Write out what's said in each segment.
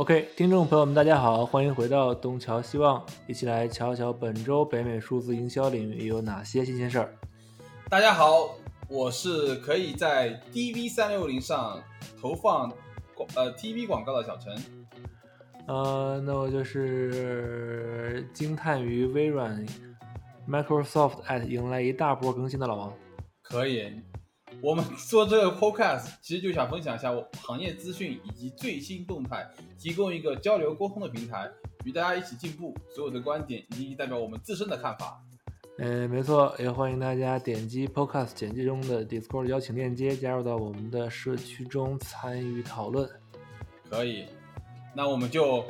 OK，听众朋友们，大家好，欢迎回到东瞧西望，一起来瞧瞧本周北美数字营销领域有哪些新鲜事儿。大家好，我是可以在 DV 三六零上投放广呃 TV 广告的小陈。呃，那我就是惊叹于微软 Microsoft at 迎来一大波更新的老王。可以，我们做这个 Podcast 其实就想分享一下我行业资讯以及最新动态，提供一个交流沟通的平台，与大家一起进步。所有的观点以及代表我们自身的看法。嗯，没错，也欢迎大家点击 Podcast 简介中的 Discord 邀请链接，加入到我们的社区中参与讨论。可以，那我们就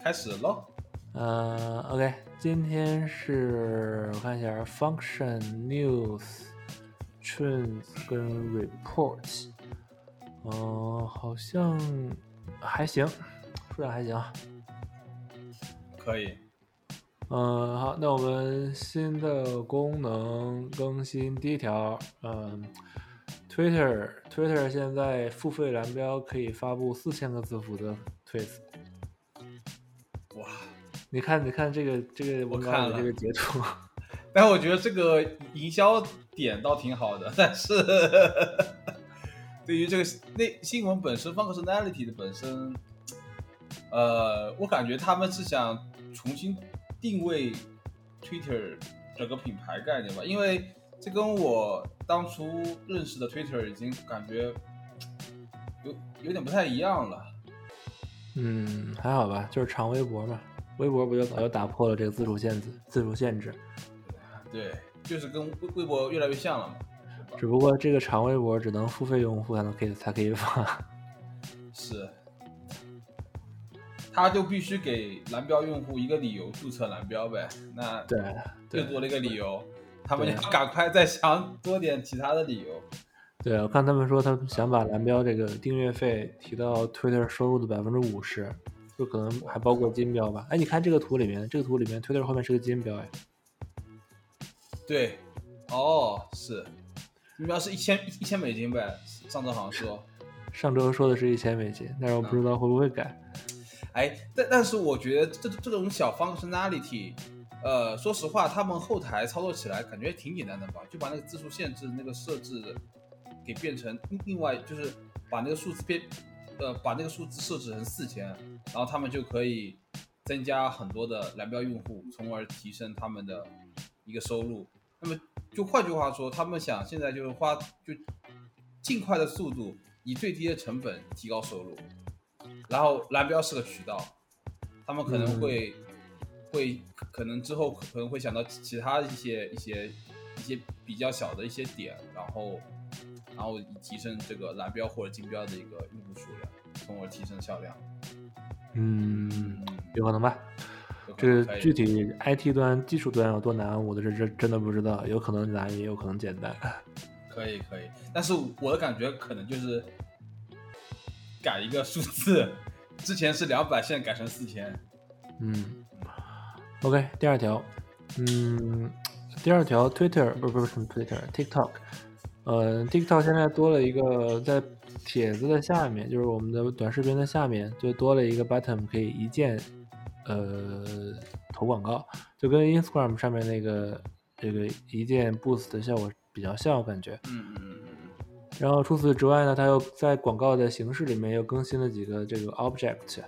开始喽。呃，OK，今天是我看一下 Function News Trends 跟 Reports，嗯、好像还行，数量还行。可以，嗯，好，那我们新的功能更新第一条，嗯，Twitter Twitter 现在付费蓝标可以发布四千个字符的 tweets。哇！你看，你看这个这个我看了这个截图，但我觉得这个营销点倒挺好的，但是对于这个那新闻本身，functionality 的本身，呃，我感觉他们是想重新定位 Twitter 整个品牌概念吧，因为这跟我当初认识的 Twitter 已经感觉有有点不太一样了。嗯，还好吧，就是长微博嘛，微博不就早就打破了这个自主限制，自主限制，对，就是跟微微博越来越像了嘛。只不过这个长微博只能付费用户才能可以才可以发。是，他就必须给蓝标用户一个理由注册蓝标呗。那对对最多的一个理由，他们赶快再想多点其他的理由。对，我看他们说他们想把蓝标这个订阅费提到 Twitter 收入的百分之五十，就可能还包括金标吧。哎，你看这个图里面，这个图里面 Twitter 后面是个金标哎。对，哦，是，目标是一千一千美金呗，上周好像说。上周说的是一千美金，但是我不知道会不会改。哎，但但是我觉得这这种小 functionality，呃，说实话，他们后台操作起来感觉挺简单的吧，就把那个字数限制那个设置给变成另另外就是把那个数字变，呃，把那个数字设置成四千，然后他们就可以增加很多的蓝标用户，从而提升他们的一个收入。那么就换句话说，他们想现在就是花就尽快的速度，以最低的成本提高收入。然后蓝标是个渠道，他们可能会、会可能之后可能会想到其他一些一些一些比较小的一些点，然后然后以提升这个蓝标或者金标的一个用户数量，从而提升销量。嗯，有可能吧。这具体 IT 端、技术端有多难，我的这这真的不知道，有可能难，也有可能简单。可以可以，但是我的感觉可能就是改一个数字，之前是两百，现在改成四千。嗯，OK，第二条，嗯，第二条 Twitter 不是不是什么 Twitter，TikTok，呃，TikTok 现在多了一个在帖子的下面，就是我们的短视频的下面，就多了一个 button，可以一键呃投广告，就跟 Instagram 上面那个这个一键 boost 的效果比较像，我感觉。嗯嗯嗯嗯然后除此之外呢，它又在广告的形式里面又更新了几个这个 object，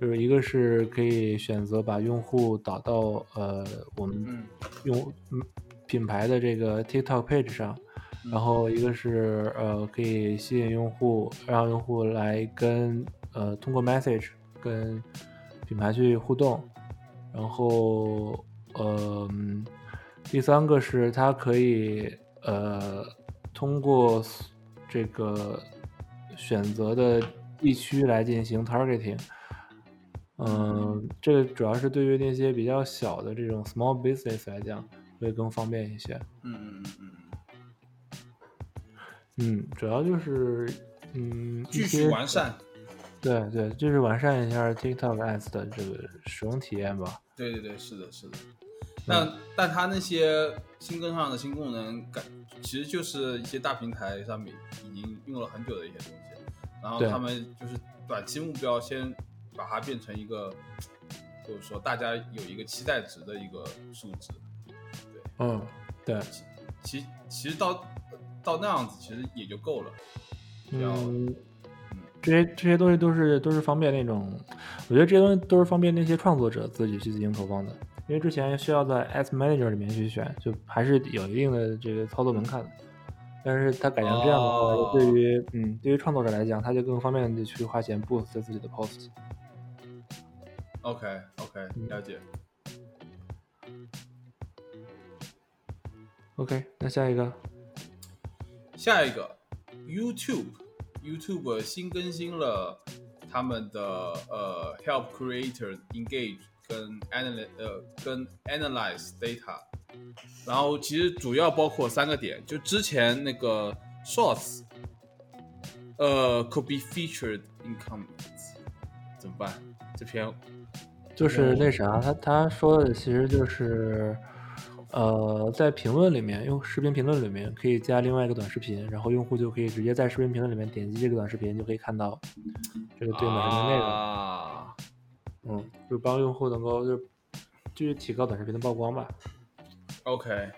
就是一个是可以选择把用户导到呃我们嗯用嗯品牌的这个 TikTok page 上，然后一个是呃可以吸引用户，让用户来跟呃通过 message 跟品牌去互动，然后呃嗯第三个是它可以呃通过这个选择的地区来进行 targeting。嗯，这个主要是对于那些比较小的这种 small business 来讲，会更方便一些。嗯嗯嗯嗯嗯，嗯，主要就是嗯，一继续些完善。对对，就是完善一下 TikTok Ads 的这个使用体验吧。对对对，是的，是的。但但它那些新跟上的新功能，感其实就是一些大平台上面已经用了很久的一些东西，然后他们就是短期目标先把它变成一个，就是说大家有一个期待值的一个数值。对嗯，对，其其实到到那样子其实也就够了。嗯，这些这些东西都是都是方便那种，我觉得这些东西都是方便那些创作者自己去进行投放的，因为之前需要在 Ads Manager 里面去选，就还是有一定的这个操作门槛的。但是它改成这样的话，对于嗯对于创作者来讲，他就更方便的去花钱 boost 自己的 post。OK OK，了解。OK，那下一个，下一个 YouTube，YouTube 新更新了他们的呃 Help Creator Engage 跟 Analyze 呃跟 Analyze Data，然后其实主要包括三个点，就之前那个 Shorts，呃 could be featured in comments，怎么办？这篇就是那啥，他他说的其实就是。呃，在评论里面，用视频评论里面可以加另外一个短视频，然后用户就可以直接在视频评论里面点击这个短视频，就可以看到这个对应的视频内容。啊，嗯，就帮用户能够就就是提高短视频的曝光吧。OK。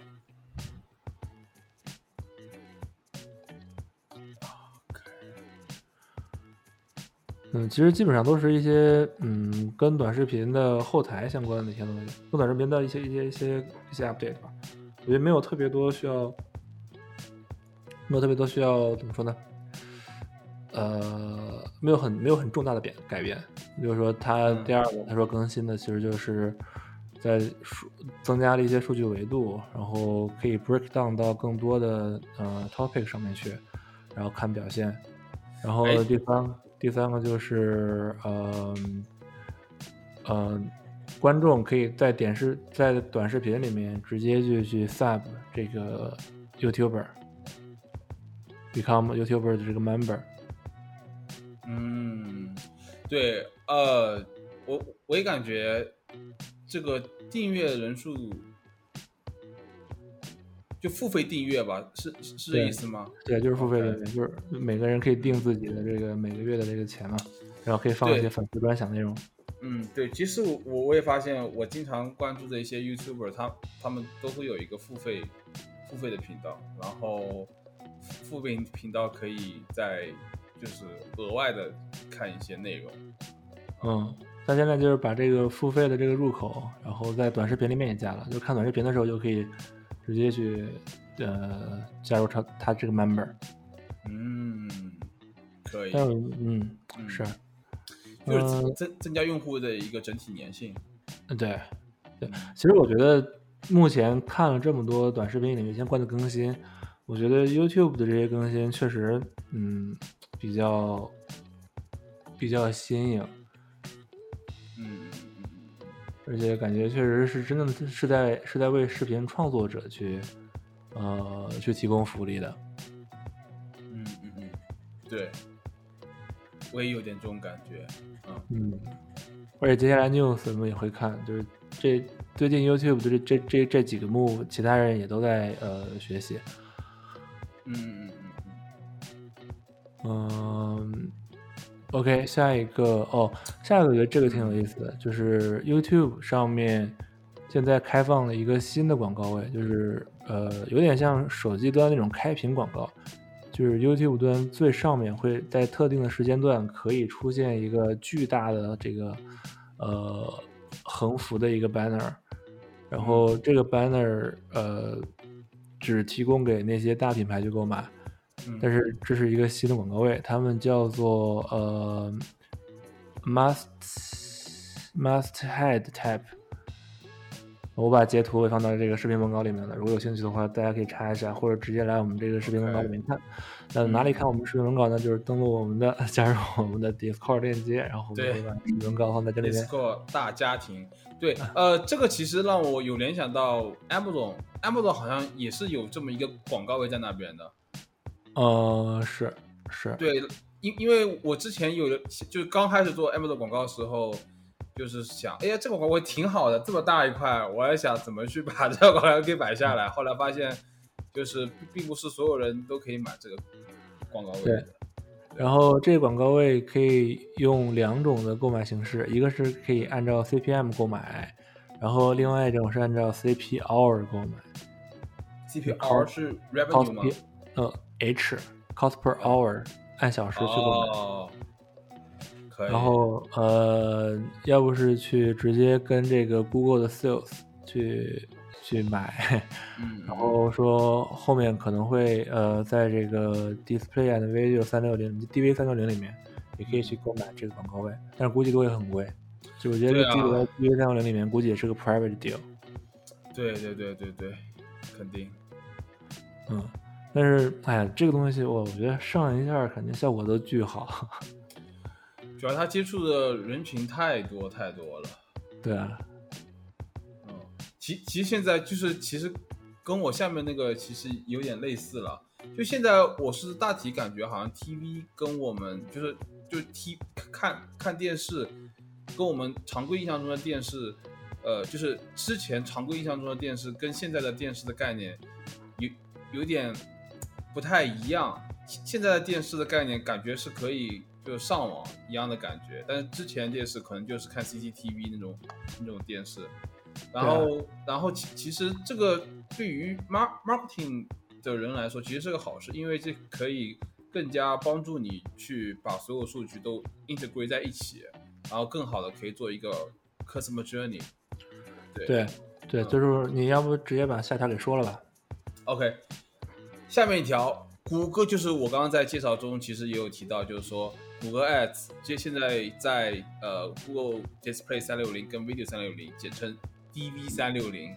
嗯，其实基本上都是一些嗯，跟短视频的后台相关的一些东西，跟短视频的一些一些一些一些 update 吧。我觉得没有特别多需要，没有特别多需要怎么说呢？呃，没有很没有很重大的变改变。比如说，它第二个他说更新的其实就是在数增加了一些数据维度，然后可以 break down 到更多的呃 topic 上面去，然后看表现。然后第三。第三个就是，呃，呃，观众可以在点视在短视频里面直接就去 sub 这个 YouTuber，become YouTuber 的这个 member。嗯，对，呃，我我也感觉这个订阅人数。就付费订阅吧，是是这意思吗？对，就是付费订阅，就是每个人可以定自己的这个每个月的这个钱嘛，然后可以放一些粉丝专享内容。嗯，对，其实我我也发现，我经常关注的一些 YouTuber，他他们都会有一个付费付费的频道，然后付费频道可以在就是额外的看一些内容。嗯，他现在就是把这个付费的这个入口，然后在短视频里面也加了，就看短视频的时候就可以。直接去，呃，加入他他这个 member，嗯，可以，但嗯，是，就是增增加用户的一个整体粘性，嗯，对，对，其实我觉得目前看了这么多短视频里面相关的更新，我觉得 YouTube 的这些更新确实，嗯，比较比较新颖。而且感觉确实是真的是在是在为视频创作者去，呃，去提供福利的。嗯嗯嗯，对，我也有点这种感觉。嗯嗯，而且接下来 news 我们也会看，就是这最近 YouTube 的这这这这几个 move，其他人也都在呃学习。嗯嗯嗯嗯。OK，下一个哦，下一个我觉得这个挺有意思的，就是 YouTube 上面现在开放了一个新的广告位，就是呃，有点像手机端那种开屏广告，就是 YouTube 端最上面会在特定的时间段可以出现一个巨大的这个呃横幅的一个 banner，然后这个 banner 呃只提供给那些大品牌去购买。但是这是一个新的广告位，他们叫做呃，must must head tab。我把截图也放到这个视频文稿里面了，如果有兴趣的话，大家可以查一下，或者直接来我们这个视频文稿里面看。那哪里看我们视频文稿呢？就是登录我们的，加入我们的 Discord 链接，然后我们会把视频文稿放在这里面。Discord 大家庭，对，呃，这个其实让我有联想到 Amazon，Amazon 好像也是有这么一个广告位在那边的。呃，是是，对，因因为我之前有就是刚开始做 M 的广告的时候，就是想，哎呀，这个广告挺好的，这么大一块，我还想怎么去把这个广告给摆下来。后来发现，就是并不是所有人都可以买这个广告位的。然后这个广告位可以用两种的购买形式，一个是可以按照 CPM 购买，然后另外一种是按照 CP hour 购买。CPR 是 revenue 吗呃 H cost per hour 按小时去购买。哦，然后呃，要不是去直接跟这个 Google 的 Sales 去去买，嗯，然后说后面可能会呃，在这个 Display and Video 三六零 DV 三六零里面也可以去购买这个广告位，但是估计都会很贵。就我觉得这个 DV 三六零里面估计也是个 private deal，对对对对对，肯定。嗯，但是哎呀，这个东西我我觉得上一下肯定效果都巨好，主要他接触的人群太多太多了。对啊，嗯，其其实现在就是其实跟我下面那个其实有点类似了。就现在我是大体感觉好像 TV 跟我们就是就 T 看看电视，跟我们常规印象中的电视，呃，就是之前常规印象中的电视跟现在的电视的概念有有点不太一样。现现在的电视的概念感觉是可以就上网一样的感觉，但是之前电视可能就是看 CCTV 那种那种电视。然后，然后其其实这个对于 mar marketing 的人来说，其实是个好事，因为这可以更加帮助你去把所有数据都 integrate 在一起，然后更好的可以做一个 customer journey。对对就是你要不直接把下条给说了吧？OK，下面一条，谷歌就是我刚刚在介绍中其实也有提到，就是说谷歌 Ads 这现在在呃 Google Display 三六零跟 Video 三六零，简称 DV 三六零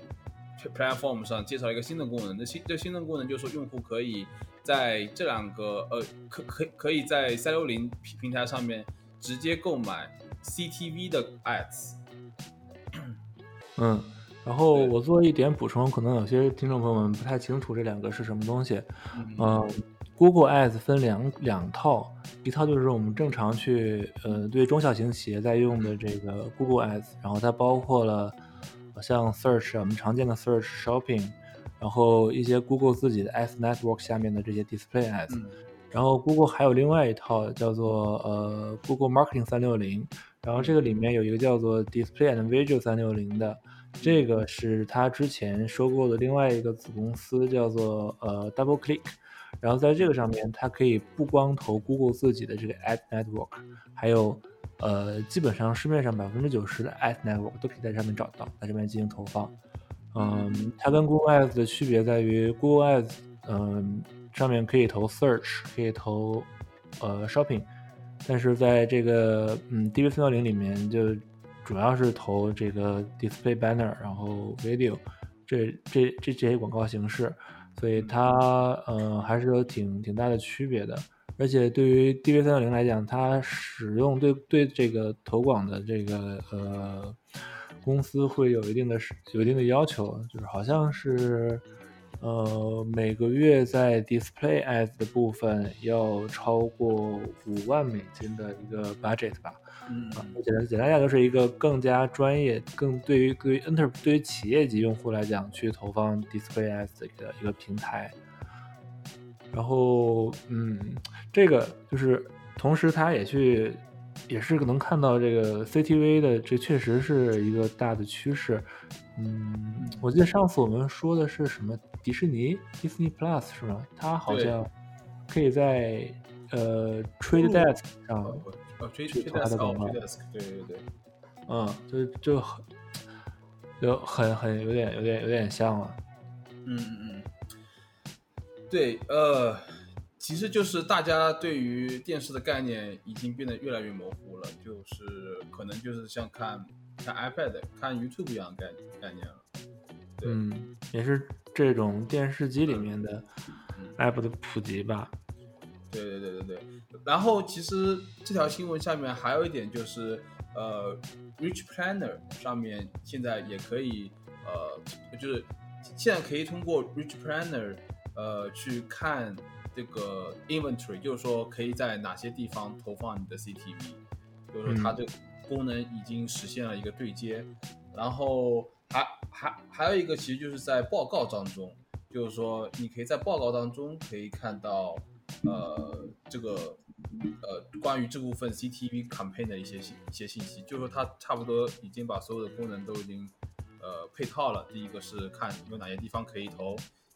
platform 上介绍一个新的功能。那新这新的功能就是说，用户可以在这两个呃可可可以在三六零平平台上面直接购买 CTV 的 Ads。嗯，然后我做一点补充，可能有些听众朋友们不太清楚这两个是什么东西。嗯嗯，Google Ads 分两两套，一套就是我们正常去呃对中小型企业在用的这个 Google Ads，然后它包括了呃像 Search 啊我们常见的 Search、Shopping，然后一些 Google 自己的 Ads Network 下面的这些 Display Ads，、嗯然后 Google 还有另外一套叫做呃 Google Marketing 三六零，然后这个里面有一个叫做 Display and Video 三六零的，这个是它之前收购的另外一个子公司叫做呃 Double Click，然后在这个上面它可以不光投 Google 自己的这个 Ad Network，还有呃基本上市面上百分之九十的 Ad Network 都可以在上面找到，在这边进行投放。嗯，它跟 Google Ads 的区别在于，Google Ads，嗯，上面可以投 Search，可以投呃 Shopping，但是在这个嗯 DV 三六零里面就主要是投这个 Display Banner，然后 Video 这这这这些广告形式，所以它呃还是有挺挺大的区别的。而且对于 DV 三六零来讲，它使用对对这个投广的这个呃公司会有一定的有一定的要求，就是好像是呃每个月在 Display Ads 的部分要超过五万美金的一个 budget 吧。嗯啊，简单简单讲就是一个更加专业、更对于对于 Enter 对于企业级用户来讲去投放 Display Ads 的一个平台。然后，嗯，这个就是同时，它也去也是能看到这个 CTV 的，这确实是一个大的趋势。嗯，我记得上次我们说的是什么迪士尼 Disney Plus 是吗？它好像可以在呃 Trade Desk 上呃，追追去投它 desk 哦，的广告追 desk，对对对，嗯，就就很就很很有点有点有点像了。嗯嗯嗯，对，呃，其实就是大家对于电视的概念已经变得越来越模糊了，就是可能就是像看看 iPad、看 YouTube 一样的概概念了。对嗯，也是这种电视机里面的嗯 app 的普及吧。对对对对对。然后其实这条新闻下面还有一点就是，呃，Rich Planner 上面现在也可以，呃，就是现在可以通过 Rich Planner，呃，去看这个 inventory，就是说可以在哪些地方投放你的 CTV，就是说它嗯这个功能已经实现了一个对接。然后还还还有一个，其实就是在报告当中，就是说你可以在报告当中可以看到，呃，这个呃关于这部分 CTV campaign 的一些信一些信息，就是说它差不多已经把所有的功能都已经呃配套了。第一个是看有哪些地方可以投，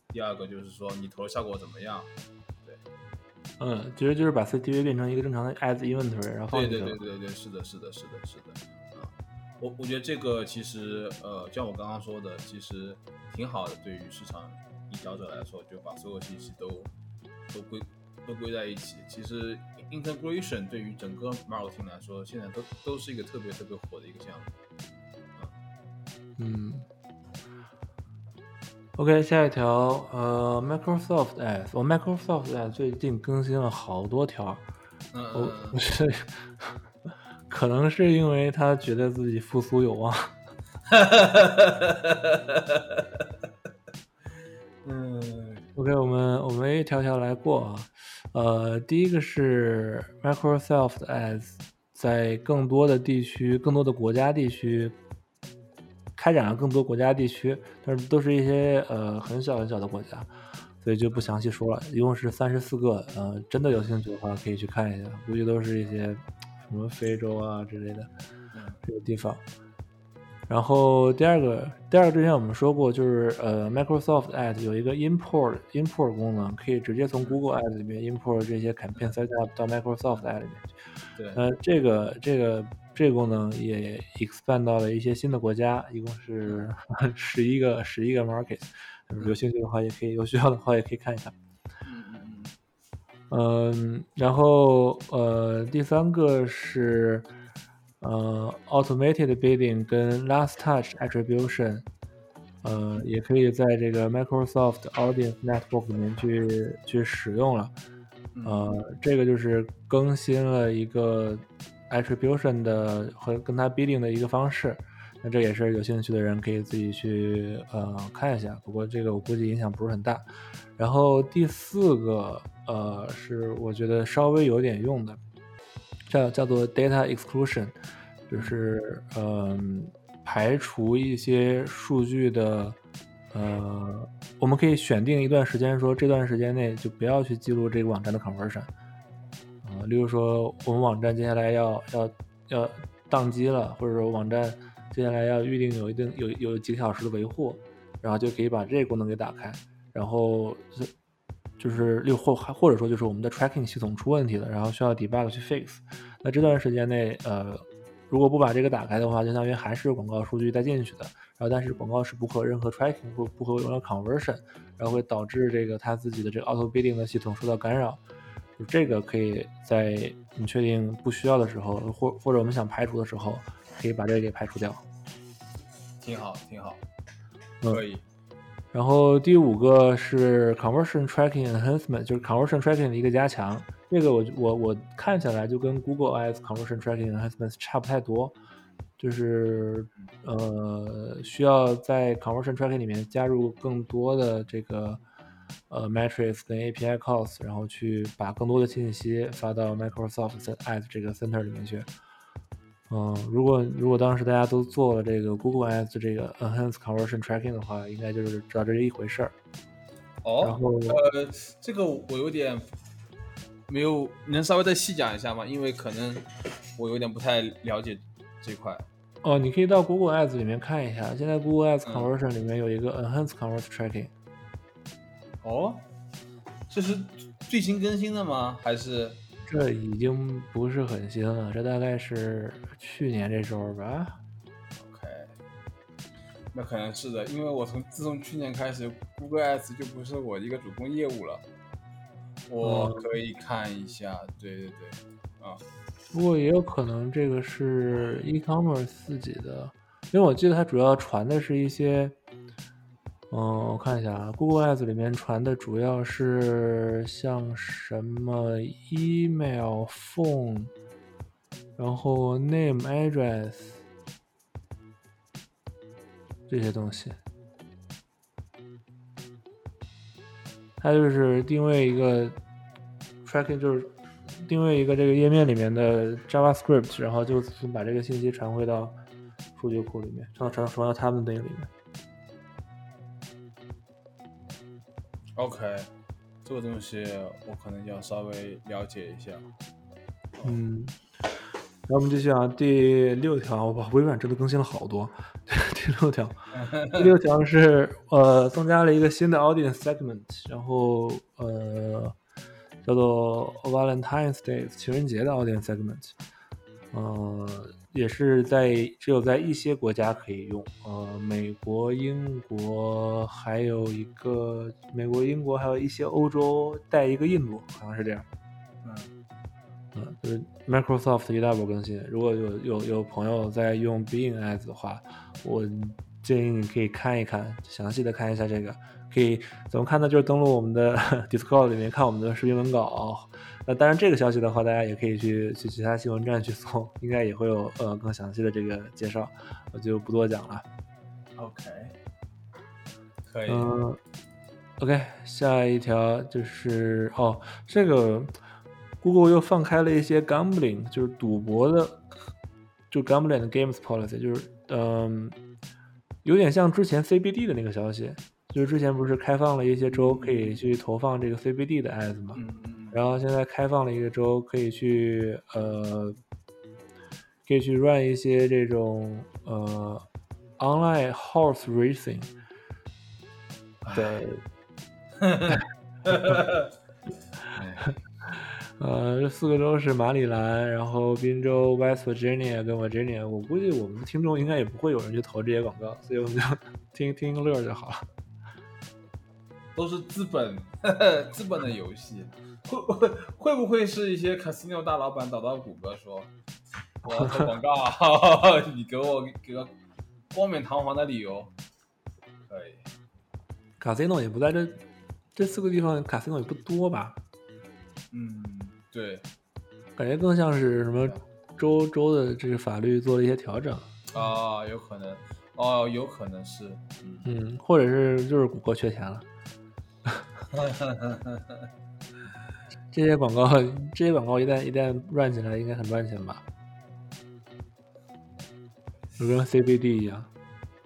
第二个就是说你投的效果怎么样。嗯，其实就是把 CTV 变成一个正常的 Ads Inventory，然后放对对对对对，是的，是的，是的，是的。啊，我我觉得这个其实呃，像我刚刚说的，其实挺好的，对于市场营销者来说，就把所有信息都都归都归在一起。其实 integration 对于整个 marketing 来说，现在都都是一个特别特别火的一个项目。嗯。OK，下一条，呃，Microsoft Ads，我 Microsoft Ads 最近更新了好多条，嗯，我 是可能是因为他觉得自己复苏有望，哈哈哈哈哈哈。嗯，OK，我们我们一条条来过啊，呃，第一个是 Microsoft Ads 在更多的地区、更多的国家地区。开展了更多国家地区，但是都是一些呃很小很小的国家，所以就不详细说了。一共是三十四个，呃，真的有兴趣的话可以去看一下，估计都是一些什么非洲啊之类的这个地方。然后第二个，第二个之前我们说过，就是呃，Microsoft Ads 有一个 import import 功能，可以直接从 Google Ads 里面 import 这些 campaign set up 到 Microsoft Ads 里面去。对，呃，这个这个。这个功能也 expand 到了一些新的国家，一共是 十一个十一个 market。有兴趣的话，也可以；有需要的话，也可以看一看。嗯，然后呃，第三个是呃，automated bidding 跟 last touch attribution，呃，也可以在这个 Microsoft Audience Network 里面去去使用了。呃，这个就是更新了一个。attribution 的和跟它 bidding 的一个方式，那这也是有兴趣的人可以自己去呃看一下。不过这个我估计影响不是很大。然后第四个呃是我觉得稍微有点用的，叫叫做 data exclusion，就是嗯排除一些数据的呃，我们可以选定一段时间，说这段时间内就不要去记录这个网站的 conversion。例如说，我们网站接下来要要要宕机了，或者说网站接下来要预定有一定有有几个小时的维护，然后就可以把这个功能给打开，然后就是又或还或者说就是我们的 tracking 系统出问题了，然后需要 debug 去 fix。那这段时间内，呃，如果不把这个打开的话，相当于还是广告数据带进去的，然后但是广告是不和任何 tracking 不不和任何 conversion，然后会导致这个它自己的这个 auto bidding 的系统受到干扰。就这个可以在你确定不需要的时候，或或者我们想排除的时候，可以把这个给排除掉。挺好，挺好，可以。然后第五个是 conversion tracking enhancement，就是 conversion tracking 的一个加强。这个我我我看起来就跟 Google Ads conversion tracking enhancement 差不太多，就是呃需要在 conversion tracking 里面加入更多的这个。呃，Matrix 跟 API calls，然后去把更多的信息发到 Microsoft Ads 这个 center 里面去。嗯，如果如果当时大家都做了这个 Google Ads 这个 Enhanced Conversion Tracking 的话，应该就是知道这是一回事儿。哦，然后呃，这个我有点没有，你能稍微再细讲一下吗？因为可能我有点不太了解这块。哦，你可以到 Google Ads 里面看一下，现在 Google Ads Conversion 里面有一个 Enhanced Conversion Tracking。哦，这是最新更新的吗？还是这已经不是很新了？这大概是去年这时候吧。OK，那可能是的，因为我从自从去年开始，Google Ads 就不是我一个主攻业务了。我可以看一下，对对对，啊。不过也有可能这个是 e-commerce 自己的，因为我记得它主要传的是一些。嗯，我看一下啊，Google Ads 里面传的主要是像什么 email、phone，然后 name、address 这些东西。它就是定位一个 tracking，就是定位一个这个页面里面的 JavaScript，然后就把这个信息传回到数据库里面，传传传到他们那个里面。OK，这个东西我可能要稍微了解一下。嗯，那我们继续啊，第六条，哇，微软真的更新了好多。第六条，第六条是呃，增加了一个新的 audience segment，然后呃，叫做 Valentine's Day 情人节的 audience segment，呃，也是在只有在一些国家可以用，呃，美国、英国，还有一个美国、英国，还有一些欧洲带一个印度，好像是这样。嗯嗯，就是 Microsoft 一大波更新。如果有有有朋友在用 Bing Ads 的话，我建议你可以看一看，详细的看一下这个。可以怎么看呢？就是登录我们的 Discord 里面看我们的视频文稿。那当然，这个消息的话，大家也可以去去其他新闻站去搜，应该也会有呃更详细的这个介绍，我就不多讲了。，OK，可以。嗯，OK，下一条就是哦，这个 Google 又放开了一些 gambling，就是赌博的，就 gambling 的 games policy，就是嗯，有点像之前 CBD 的那个消息，就是之前不是开放了一些州可以去投放这个 CBD 的 ads 嘛，然后现在开放了一个州可以去呃，可以去 run 一些这种呃 online horse racing。对，哎呃，这四个州是马里兰，然后宾州、West Virginia 跟 Virginia。我估计我们的听众应该也不会有人去投这些广告，所以我们就听听个乐就好了。都是资本 资本的游戏，会会会不会是一些 casino 大老板找到谷歌说，我要投广告，你给我给个冠冕堂皇的理由，可以。Casino 也不在这这四个地方，Casino 也不多吧？嗯，对感觉更像是什么州州的这个法律做了一些调整，啊，有可能，哦，有可能是，嗯，嗯，或者是就是谷歌缺钱了。这些广告，这些广告一旦一旦 run 起来，应该很赚钱吧？就跟 CBD 一样。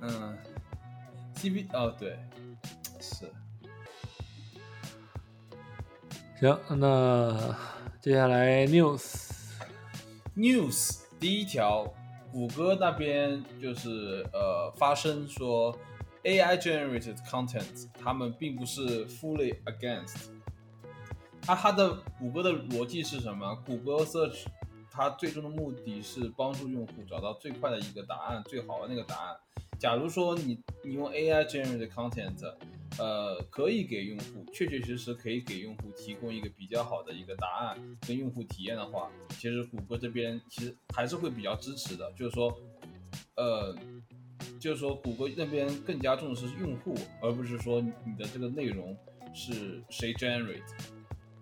嗯，CB 哦，对，是，行，那接下来 news，news 第一条，谷歌那边就是呃发声说，AI generated content 他们并不是 fully against。它它的谷歌的逻辑是什么？谷歌 search 它最终的目的是帮助用户找到最快的一个答案，最好的那个答案。假如说你你用 AI generated content，呃，可以给用户确确实实可以给用户提供一个比较好的一个答案跟用户体验的话，其实谷歌这边其实还是会比较支持的，就是说，呃，就是说谷歌那边更加重视用户，而不是说你的这个内容是谁 generate。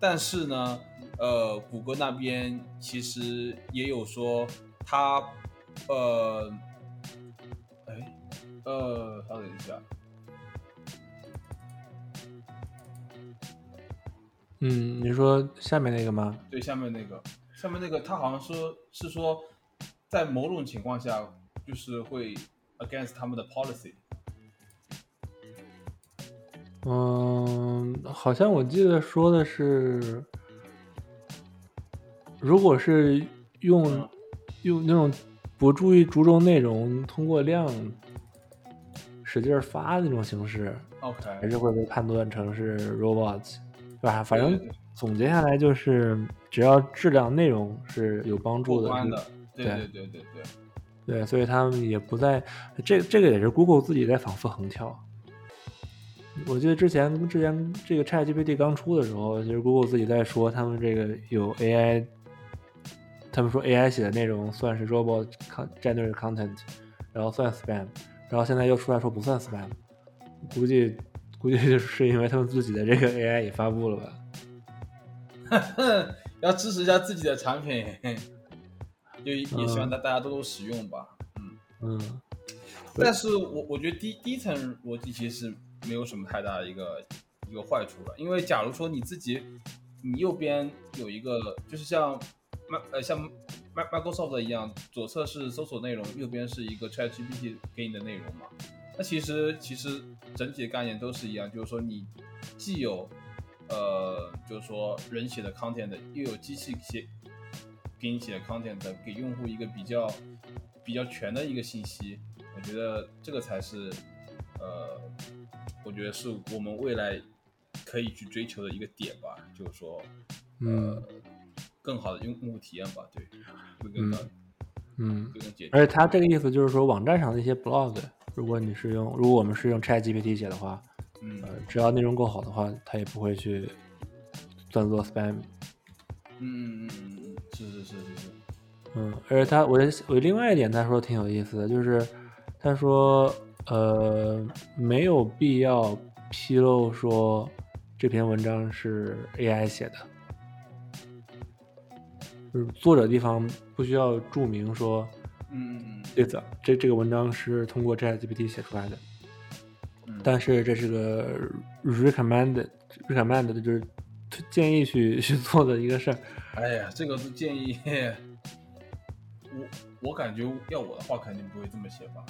但是呢，呃，谷歌那边其实也有说它，呃，哎，呃，稍等一下，嗯，你说下面那个吗？对，下面那个，下面那个，他好像说是说，在某种情况下，就是会 against 他们的 policy。嗯，好像我记得说的是，如果是用嗯用那种不注意注重内容，通过量使劲发那种形式，OK，还是会被判断成是 robots，是吧？反正总结下来就是，只要质量内容是有帮助的，对对对对对对，所以他们也不在这这个也是 Google 自己在反复横跳。我记得之前之前这个 ChatGPT 刚出的时候，其实 Google 自己在说他们这个有 AI，他们说 AI 写的内容算是 robot con- generate content，然后算 spam，然后现在又出来说不算 spam，估计估计就是因为他们自己的这个 AI 也发布了吧。要支持一下自己的产品，就也嗯希望大大家多多使用吧。嗯，嗯但是我我觉得第第一层逻辑其实没有什么太大的一个一个坏处了，因为假如说你自己你右边有一个就是像 Mac 呃像 Mac Microsoft 一样，左侧是搜索内容，右边是一个 ChatGPT 给你的内容嘛。那其实其实整体的概念都是一样，就是说你既有呃就是说人写的 content，又有机器写给你写的 content 给用户一个比较比较全的一个信息，我觉得这个才是呃，我觉得是我们未来可以去追求的一个点吧，就是说，呃更好的用户体验吧，对，会更高，嗯，而且他这个意思就是说，网站上的一些 blog，如果你是用，如果我们是用 Chat GPT 写的话，嗯呃，只要内容够好的话，它也不会去算作 spam。嗯嗯嗯嗯嗯，是是是是是，嗯，而且他，我我另外一点他说挺有意思的，就是他说，呃，没有必要披露说这篇文章是 AI 写的，就是作者地方不需要注明说嗯嗯嗯这个这这个文章是通过 ChatGPT 写出来的，嗯，但是这是个 recommended recommended 就是建议去去做的一个事儿。哎呀，这个是建议，我我感觉要我的话肯定不会这么写吧，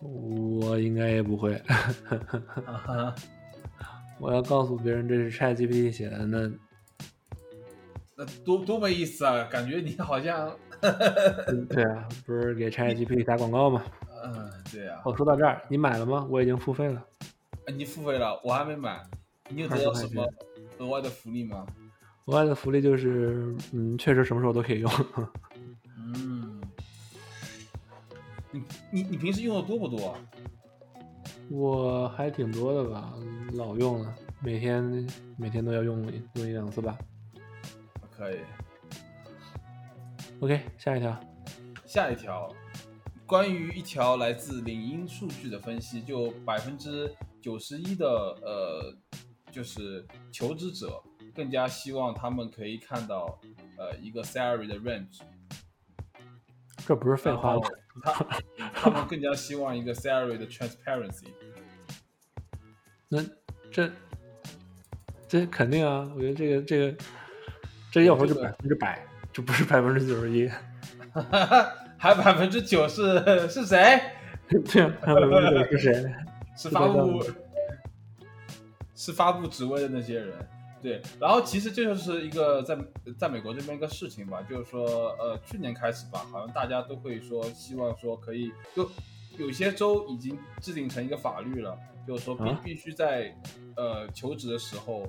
我应该也不会。哈哈。我要告诉别人这是 ChatGPT 写的，那那多多没意思啊！感觉你好像，嗯对啊，不是给 ChatGPT 打广告吗？嗯，对啊，哦，说到这儿，你买了吗？我已经付费了。哎你付费了，我还没买，你有得到什么额外的福利吗？额外的福利就是，嗯，确实什么时候都可以用。嗯，你你你平时用的多不多啊？我还挺多的吧，老用了，每天每天都要用一用一两次吧。可以，OK，下一条。下一条，关于一条来自领英数据的分析，就百分之九十一的呃，就是求职者更加希望他们可以看到呃一个 salary 的 range，这不是废话吗？他他们更加希望一个 salary 的 transparency。那这这肯定啊，我觉得这个这个这要不就这个百分之百，就不是百分之九十一。还百分之九是是谁？对啊，百分之九是谁？是发布是发布职位的那些人。对，然后其实这就是一个在在美国这边一个事情吧，就是说，呃，去年开始吧，好像大家都会说，希望说可以，就有些州已经制定成一个法律了，就是说必、啊必须在呃求职的时候，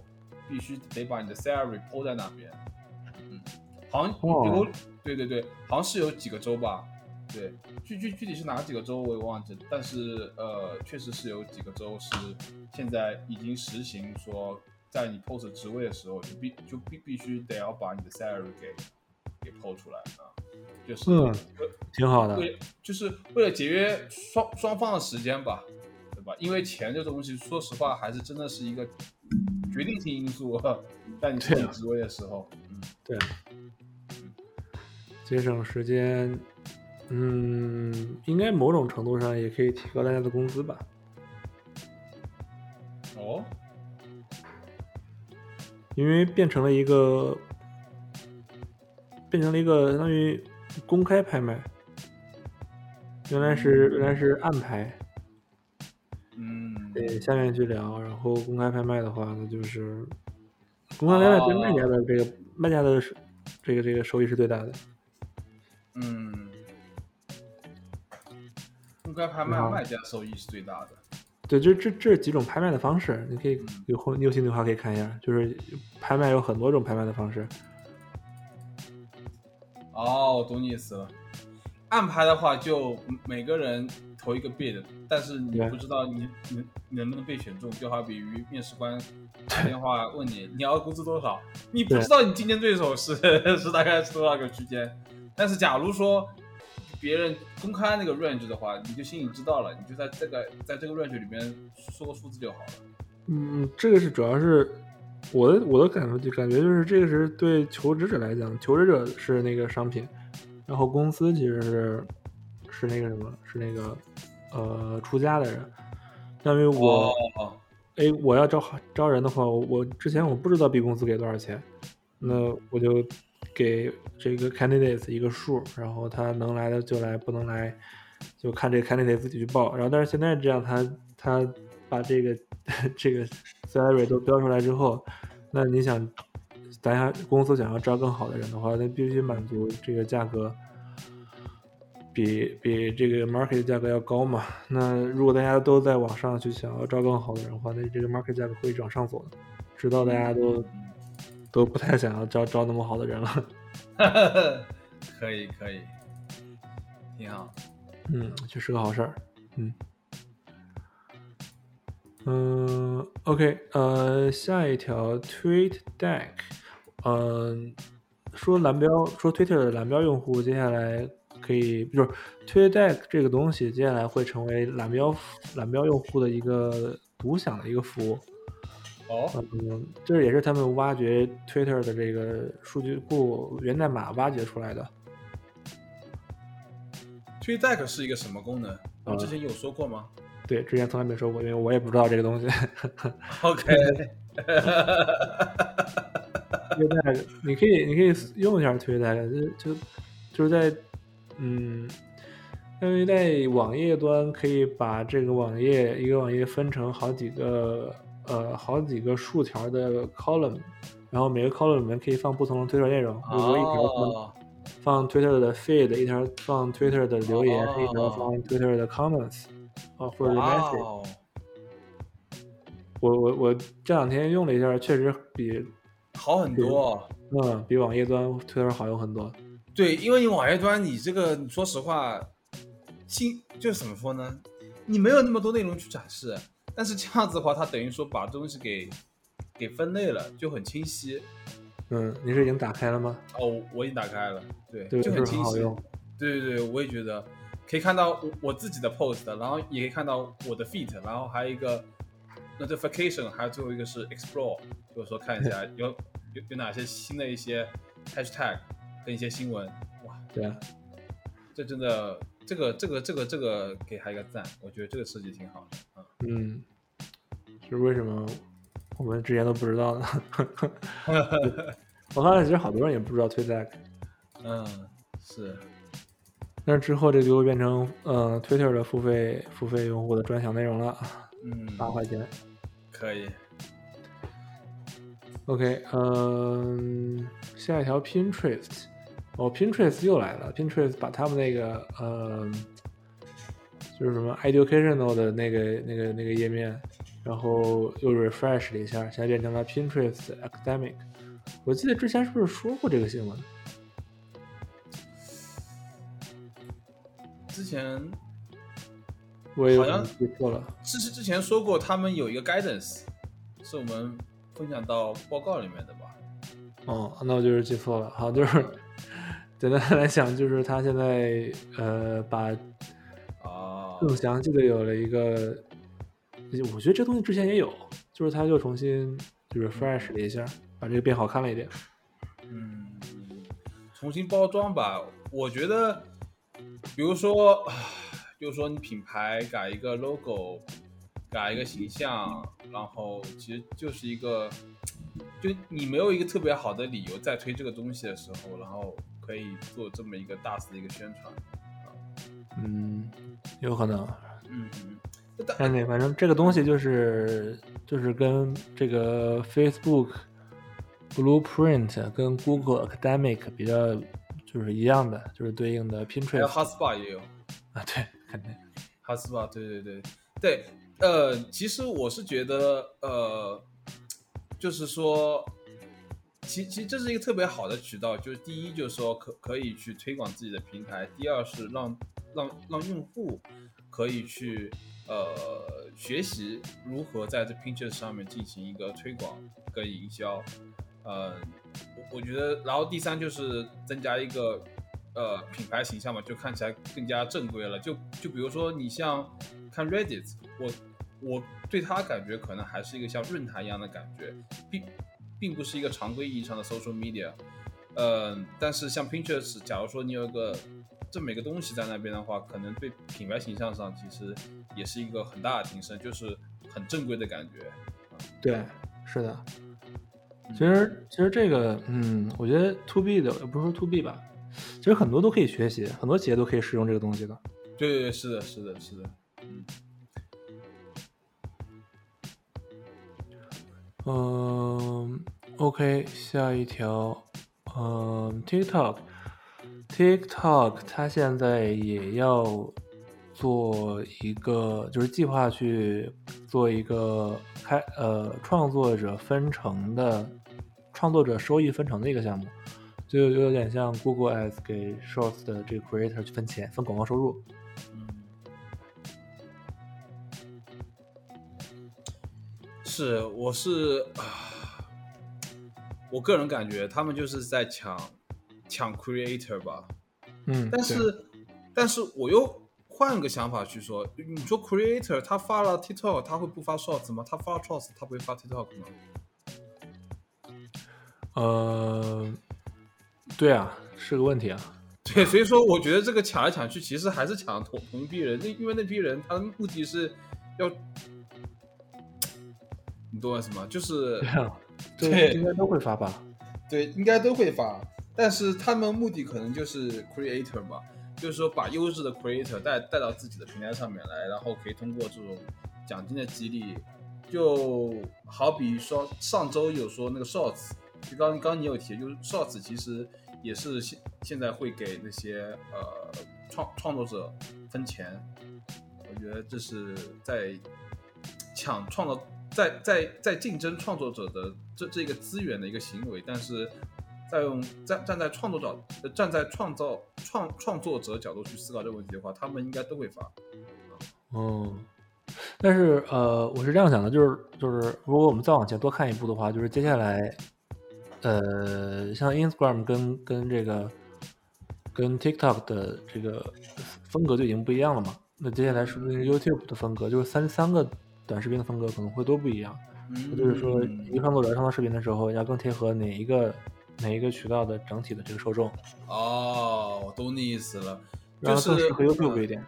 必须得把你的 salary 抛在那边。像哦有，对对对，好像是有几个州吧，对，具具具体是哪几个州我也忘记了，但是呃，确实是有几个州是现在已经实行说，在你 post 职位的时候，就必就必必须得要把你的 salary 给给 post 出来啊，就是嗯挺好的。为就是为了节约双双方的时间吧，对吧？因为钱这东西，说实话还是真的是一个决定性因素，在你申对啊请职位的时候，嗯，对，节省时间，嗯，应该某种程度上也可以提高大家的工资吧。哦，因为变成了一个，变成了一个相当于公开拍卖，原来是原来是暗拍，嗯，对，下面去聊，然后公开拍卖的话，那就是公开拍卖对卖家的这个、卖家的这个这个收益是最大的。嗯，公开拍卖卖家收益是最大的。对，就这这几种拍卖的方式，你可以嗯有空你有兴趣的话可以看一下，就是拍卖有很多种拍卖的方式。哦，我懂你意思了。暗拍的话，就每个人投一个 bid，但是你不知道你你你能不能被选中，就好比于面试官打电话问你你要工资多少，你不知道你竞争对手是 是大概是多少个区间。但是假如说别人公开那个 range 的话，你就心里知道了，你就在这个在这个 range 里面说个数字就好了。嗯，这个是主要是我的我的感就，感觉就是这个是对求职者来讲，求职者是那个商品，然后公司其实是是那个什么，是那个呃出家的人。因为我哦，哎、我要招招人的话，我我之前我不知道 B 公司给多少钱，那我就给这个 candidates 一个数，然后他能来的就来，不能来就看这个 candidate 自己去报。然后但是现在这样，他他把这个 这个 salary 都标出来之后，那你想大家公司想要招更好的人的话，那必须满足这个价格比比这个 market 价格要高嘛。那如果大家都在往上去想要招更好的人的话，那这个 market 价格会往上走的，直到大家都都不太想要招招那么好的人了。可以可以，挺好。嗯，就是个好事儿。嗯。嗯，OK，呃，下一条 Tweet Deck，嗯，说蓝标，说 Twitter 的蓝标用户接下来可以，就是 Tweet Deck 这个东西接下来会成为蓝标蓝标用户的一个独享的一个服务。哦，嗯，这也是他们挖掘 Twitter 的这个数据库源代码挖掘出来的。Deck 是一个什么功能？我之前有说过吗？对，之前从来没说过，因为我也不知道这个东西。OK，推代，你可以，你可以用一下推代，就就就是在，嗯，因为在网页端可以把这个网页一个网页分成好几个呃好几个竖条的 column，然后每个 column 里面可以放不同的推特内容，比如说一条放 Twitter 的 feed，一条放 Twitter 的留言，一条放 Twitter 的 comments。啊，或者 message，我我我这两天用了一下，确实比好很多。嗯，比网页端推特好用很多。对，因为你网页端你这个，说实话，新就是怎么说呢？你没有那么多内容去展示，但是这样子的话，它等于说把东西给给分类了，就很清晰。嗯，你是已经打开了吗？哦，我已经打开了。对，就很清晰。对对对，我也觉得。可以看到我我自己的 post，然后也可以看到我的 feed，然后还有一个 notification，还有最后一个是 explore，就是说看一下有有有哪些新的一些 hashtag 跟一些新闻，哇，对啊，这真的这个这个这个这个给他一个赞，我觉得这个设计挺好的啊。嗯，是为什么我们之前都不知道呢？我发现其实好多人也不知道 Twitter。嗯，是。但是之后这就会变成呃，Twitter 的付费付费用户的专享内容了，嗯，八块钱，可以。OK，嗯，下一条 Pinterest，哦，Pinterest 又来了，Pinterest 把他们那个呃，就是什么 educational 的那个那个那个页面，然后又 refresh 了一下，现在变成了 Pinterest Academic。我记得之前是不是说过这个新闻？之前我好像记错了，是是之前说过他们有一个 guidance，是我们分享到报告里面的吧？哦，那我就是记错了。好，就是 简单来讲，就是他现在呃把啊更详细的有了一个，我觉得这东西之前也有，就是他又重新就是 fresh 了一下，把这个变好看了一点。嗯，重新包装吧，我觉得。比如说，就是说你品牌改一个 logo，改一个形象，然后其实就是一个，就你没有一个特别好的理由再推这个东西的时候，然后可以做这么一个大肆的一个宣传。嗯，有可能。嗯嗯。但那反正这个东西就是就是跟这个 Facebook Blueprint 跟 Google Academic 比较。就是一样的，就是对应的 Pinterest。还有 Hotspot 也有啊，对，肯定 Hotspot，对对对对，呃，其实我是觉得，呃，就是说，其其实这是一个特别好的渠道，就是第一就是说可可以去推广自己的平台，第二是让让让用户可以去呃学习如何在这 Pinterest 上面进行一个推广跟营销，呃。我我觉得，然后第三就是增加一个呃品牌形象嘛，就看起来更加正规了。就就比如说你像看 Reddit，我我对它感觉可能还是一个像论坛一样的感觉，并并不是一个常规意义上的 social media。嗯，但是像 Pinterest，假如说你有一个这么一个东西在那边的话，可能对品牌形象上其实也是一个很大的提升，就是很正规的感觉。对，是的。其实，其实这个，嗯，我觉得 to B 的，不是说 to B 吧，其实很多都可以学习，很多企业都可以使用这个东西的。对对对，是的，是的，是的，嗯。嗯 OK，下一条，嗯 TikTok，它现在也要做一个，就是计划去做一个开呃创作者分成的创作者收益分成的一个项目，就就有点像 Google Ads 给 Shorts 的这个 Creator 去分钱分广告收入。嗯，是，我是啊。我个人感觉他们就是在抢抢 creator 吧，嗯，但是但是我又换个想法去说，你说 creator 他发了 TikTok，他会不发 shorts 吗？他发 shorts，他不会发 TikTok 吗？呃，对啊，是个问题啊。对，所以说我觉得这个抢来抢去，其实还是抢同同一批人，那因为那批人他的目的是要，你懂我意思吗？就是。对，应该都会发吧？对，应该都会发。但是他们目的可能就是 creator 嘛，就是说把优质的 creator 带带到自己的平台上面来，然后可以通过这种奖金的激励，就好比说上周有说那个 shorts，就刚刚你有提，就是 shorts 其实也是现现在会给那些呃创创作者分钱，我觉得这是在抢创造。在在在竞争创作者的这这个资源的一个行为，但是在用站站在创作者站在创造创创作者角度去思考这个问题的话，他们应该都会发。嗯，但是呃，我是这样想的，就是就是如果我们再往前多看一步的话，就是接下来呃，像 Instagram 跟跟这个跟 TikTok 的这个风格就已经不一样了嘛？那接下来是不是 YouTube 的风格就是三三个？短视频的风格可能会都不一样，就是说，一个创作者创作视频的时候，要更贴合哪一个哪一个渠道的整体的这个受众。哦，我懂你意思了，就是适合 YouTube 一点。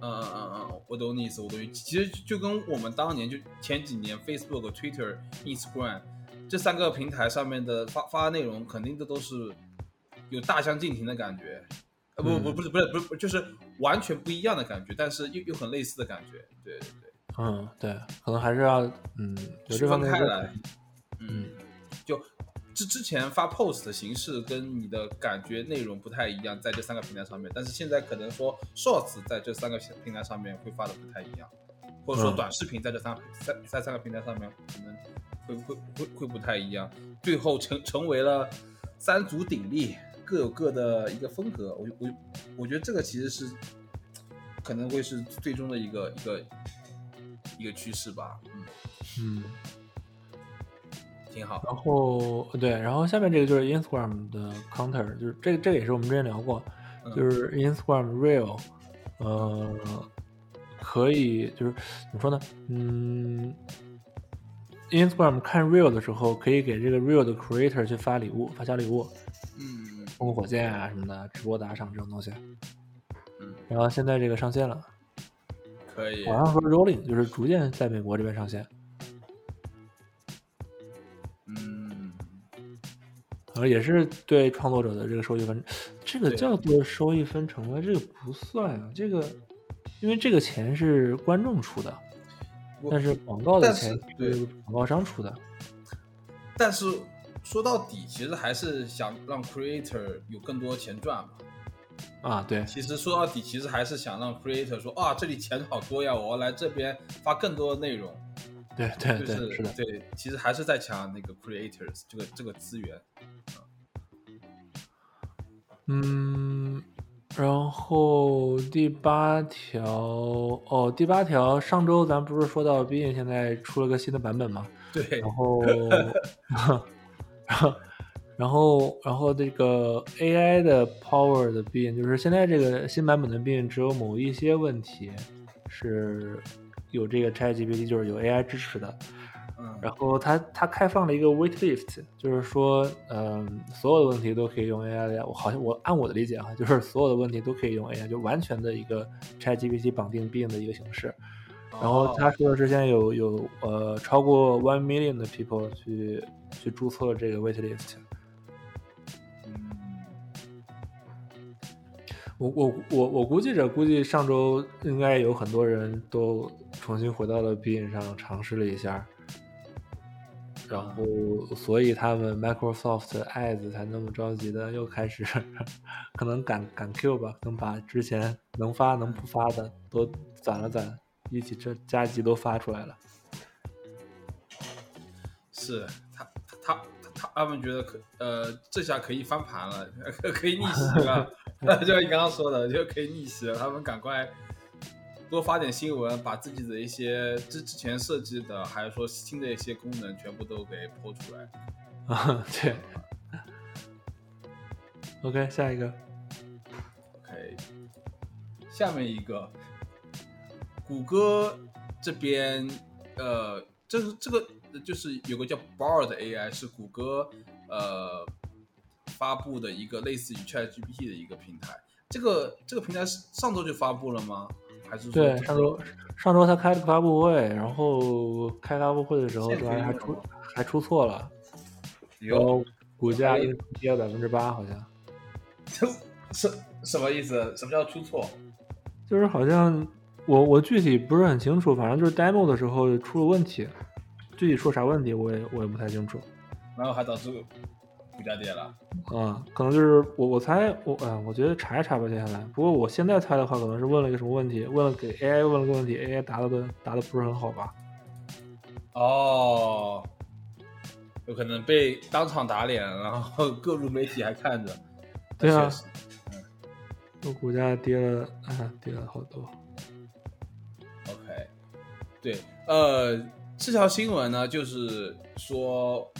嗯嗯嗯嗯，我懂你意思，我懂你。其实就跟我们当年就前几年 Facebook、Twitter、Instagram 这三个平台上面的发发内容，肯定的都是有大相径庭的感觉。呃，不不不是不是不是，就是完全不一样的感觉，但是又又很类似的感觉。对对对。嗯，对，可能还是要嗯有这方面的，嗯，就之之前发 post 的形式跟你的感觉内容不太一样，在这三个平台上面，但是现在可能说 shorts 在这三个平台上面会发的不太一样，或者说短视频在这三三在三个平台上面可能会会会会不太一样，最后成成为了三足鼎立，各有各的一个风格，我我我觉得这个其实是可能会是最终的一个一个。一个趋势吧，嗯。嗯，挺好。然后对，然后下面这个就是 Instagram 的 counter，就是这个这个也是我们之前聊过，就是 Instagram Real，呃，可以就是怎么说呢？嗯，Instagram 看 Real 的时候，可以给这个 Real 的 Creator 去发礼物，发小礼物，嗯，送火箭啊什么的，直播打赏这种东西。嗯，然后现在这个上线了。可以，好像说 rolling 就是逐渐在美国这边上线，也是对创作者的这个收益分，这个叫做收益分成吗？这个不算啊，这个因为这个钱是观众出的，但是广告的钱对广告商出的，但是说到底，其实还是想让 creator 有更多钱赚嘛。啊，对，其实说到底，其实还是想让 creator 说啊，这里钱好多呀，我要来这边发更多的内容。对对对，是的，对，其实还是在抢那个 creators 这个这个资源。嗯，然后第八条，哦，第八条，上周咱不是说到 b i n 现在出了个新的版本吗？对，然后，然后。然后，然后这个 AI 的 Power 的 Bin 就是现在这个新版本的 Bin 只有某一些问题是有这个 ChatGPT 就是有 AI 支持的。嗯。然后它它开放了一个 Waitlist，就是说，嗯，所有的问题都可以用 AI 来。我好像我按我的理解哈，就是所有的问题都可以用 AI，就完全的一个 ChatGPT 绑定 Bin 的一个形式。然后他说的是现在有有呃超过 One Million 的 People 去去注册这个 Waitlist。我我我我估计着，估计上周应该有很多人都重新回到了 Bing 上尝试了一下。然后所以他们 Microsoft Ads 才那么着急的又开始，可能赶赶 Q 吧，能把之前能发能不发的都攒了攒，一起这加急都发出来了。是他他们觉得可呃这下可以翻盘了，可以逆袭了 就你刚刚说的就可以逆袭了，他们赶快。多发点新闻，把自己的一些之之前设计的，还是说新的一些功能，全部都给抛出来。啊，对。OK，下一个。OK，下面一个，谷歌这边，呃，这是这个就是有个叫 Bard 的 AI，是谷歌呃发布的一个类似于 ChatGPT 的一个平台。这个这个平台是上周就发布了吗？还是对，上周上周他开了个发布会，然后开发布会的时候，这玩意还出还出错了，然后股价跌了百分之八，好像。这什什么意思？什么叫出错？就是好像我我具体不是很清楚，反正就是 demo 的时候出了问题，具体出啥问题我也我也不太清楚。然后还导致。股价跌了，嗯，可能就是我我猜我嗯，我觉得查也查不接下来。不过我现在猜的话，可能是问了一个什么问题，问了给 AI 问了个问题，AI 答的都答的不是很好吧？哦，有可能被当场打脸，然后 各路媒体还看着。对啊，嗯，我股价跌了啊，跌了好多。OK，对，呃，这条新闻呢，就是说。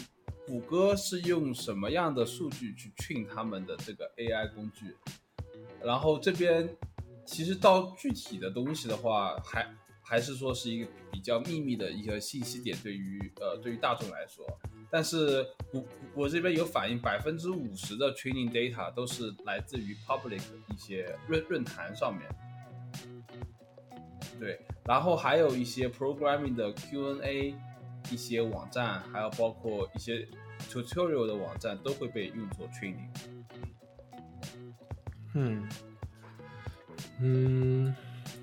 谷歌是用什么样的数据去训他们的这个 AI 工具？然后这边其实到具体的东西的话，还还是说是一个比较秘密的一个信息点，对于呃对于大众来说。但是我我这边有反映，百分之五十的 training data 都是来自于 public 一些论论坛上面。对，然后还有一些 programming 的 Q&A。一些网站，还有包括一些 tutorial 的网站，都会被用作 training。嗯嗯，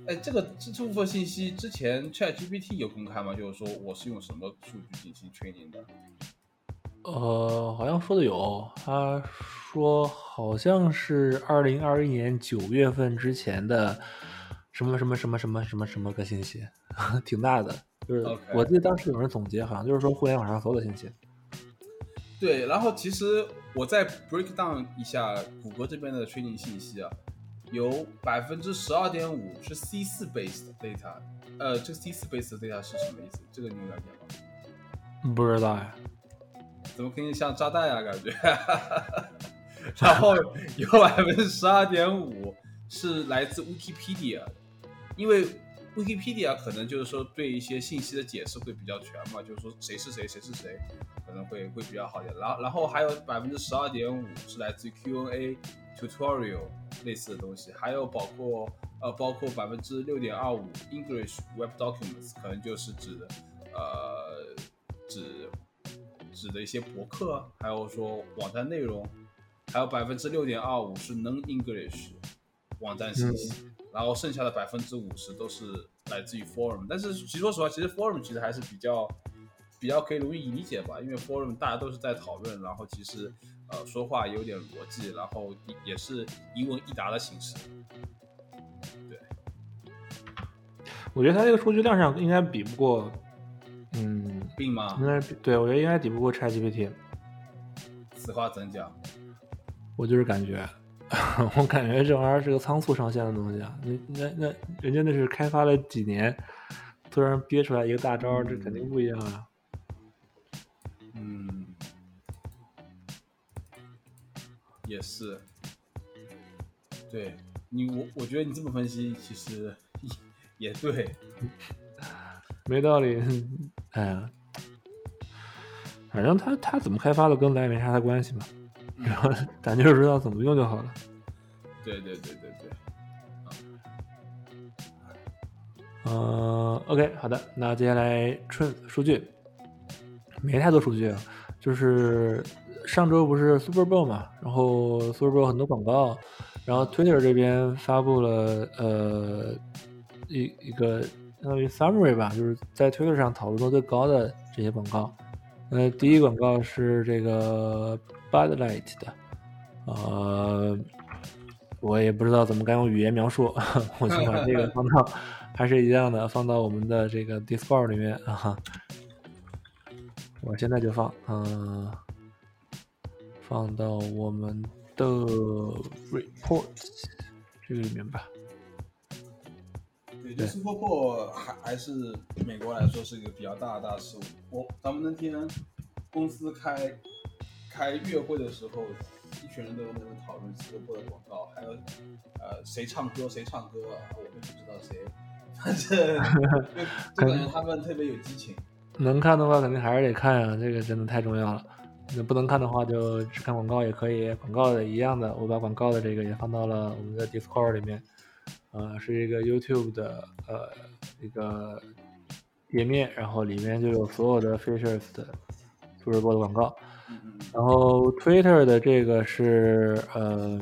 哎，这个这这部分信息之前 ChatGPT 有公开吗？就是说我是用什么数据进行 training 的？呃，好像说的有，他说好像是二零二一年九月份之前的什么什么什么什么什么什么个信息，挺大的。就是我记得当时有人总结，好像就是说互联网上所有的信息。对，然后其实我再 break down 一下谷歌这边的 training 信息啊，有百分之十二点五是 C 四 based data，呃，这个 C 四 based data 是什么意思？这个你有了解吗？不知道呀。怎么给你像炸弹啊？感觉。然后有百分之十二点五是来自 Wikipedia，因为。Wikipedia 可能就是说对一些信息的解释会比较全嘛，就是说谁是谁，谁是谁，可能会会比较好一点。然后然后还有百分之十二点五是来自于 Q&A、tutorial 类似的东西，还有包括呃包括百分之六点二五 English Web Documents，可能就是指的呃指指的一些博客，还有说网站内容，还有百分之六点二五是 Non English 网站信息。然后剩下的百分之五十都是来自于 forum，但是其实说实话，其实 forum 其实还是比较比较可以容易理解吧，因为 forum 大家都是在讨论，然后其实呃说话有点逻辑，然后也是一问一答的形式。对，我觉得它这个数据量上应该比不过，嗯，并吗？应该对我觉得应该比不过 ChatGPT。此话怎讲？我就是感觉。我感觉这玩意儿是个仓促上线的东西啊！你那那人家那是开发了几年，突然憋出来一个大招，这肯定不一样啊！嗯，也是。对你，我我觉得你这么分析其实也对，没道理。哎呀，反正他他怎么开发的跟咱也没啥太关系嘛。然后咱就是知道怎么用就好了。对对对对对。嗯，OK，好的，那接下来春数据，没太多数据，就是上周不是 Super Bowl 嘛，然后 Super Bowl 很多广告，然后 Twitter 这边发布了呃一一个相当于 summary 吧，就是在 Twitter 上讨论度最高的这些广告。呃，第一广告是这个 Bud Light 的，呃，我也不知道怎么该用语言描述，我就把这个放到 还是一样的，放到我们的这个 Discord 里面啊。我现在就放，嗯、放到我们的 Report 这个里面吧。对，就 Super Bowl 还还是美国来说是一个比较大的大事。我咱们那天公司开开月会的时候，一群人都在那边讨论 Super Bowl 的广告，还有呃谁唱歌谁唱歌，我们不知道谁，反正就就感觉他们特别有激情。能看的话，肯定还是得看啊，这个真的太重要了。那不能看的话，就只看广告也可以。广告的一样的，我把广告的这个也放到了我们的 Discord 里面。呃，是一个 YouTube 的呃一个页面，然后里面就有所有的 features 的 Super Bowl 的广告。嗯嗯然后 Twitter 的这个是呃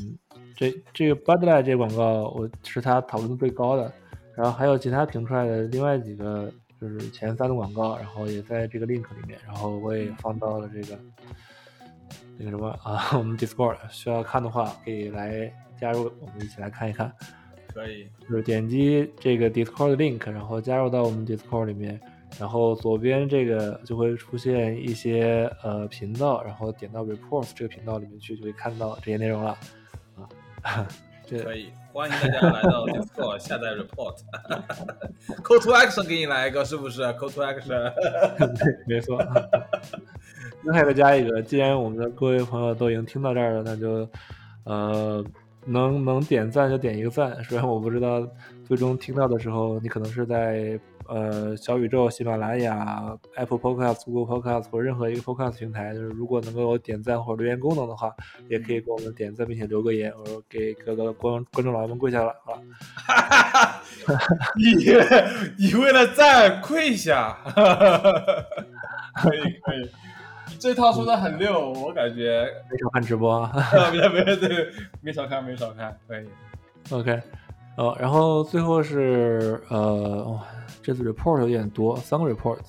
这这个 Bud Light 这个广告，我是他讨论度最高的。然后还有其他评出来的另外几个就是前三的广告，然后也在这个 link 里面，然后我也放到了这个那个什么啊，我们 Discord 需要看的话可以来加入，我们一起来看一看。可以。就是点击这个 Discord 的 link，然后加入到我们 Discord 里面，然后左边这个就会出现一些呃频道，然后点到 Reports 这个频道里面去，就会看到这些内容了啊。这可以，欢迎大家来到 Discord 下载 Report。Call to Action 给你来一个，是不是？Call to Action。对，没错。那还再加一个，既然我们的各位朋友都已经听到这儿了，那就呃能能点赞就点一个赞。虽然我不知道最终听到的时候，你可能是在呃小宇宙、喜马拉雅、Apple Podcast、Google Podcast 或任何一个 Podcast 平台，就是如果能够有点赞或者留言功能的话，也可以给我们点赞并且留个言，我说给各个观观众老爷们跪下了，好了。你 你为了赞跪下，可以可以，你这套说的很溜，我感觉没少看直播啊。没有没有对，没少看没少看，可以。OK，呃，然后最后是呃，哇这次 report 有点多，三个 report。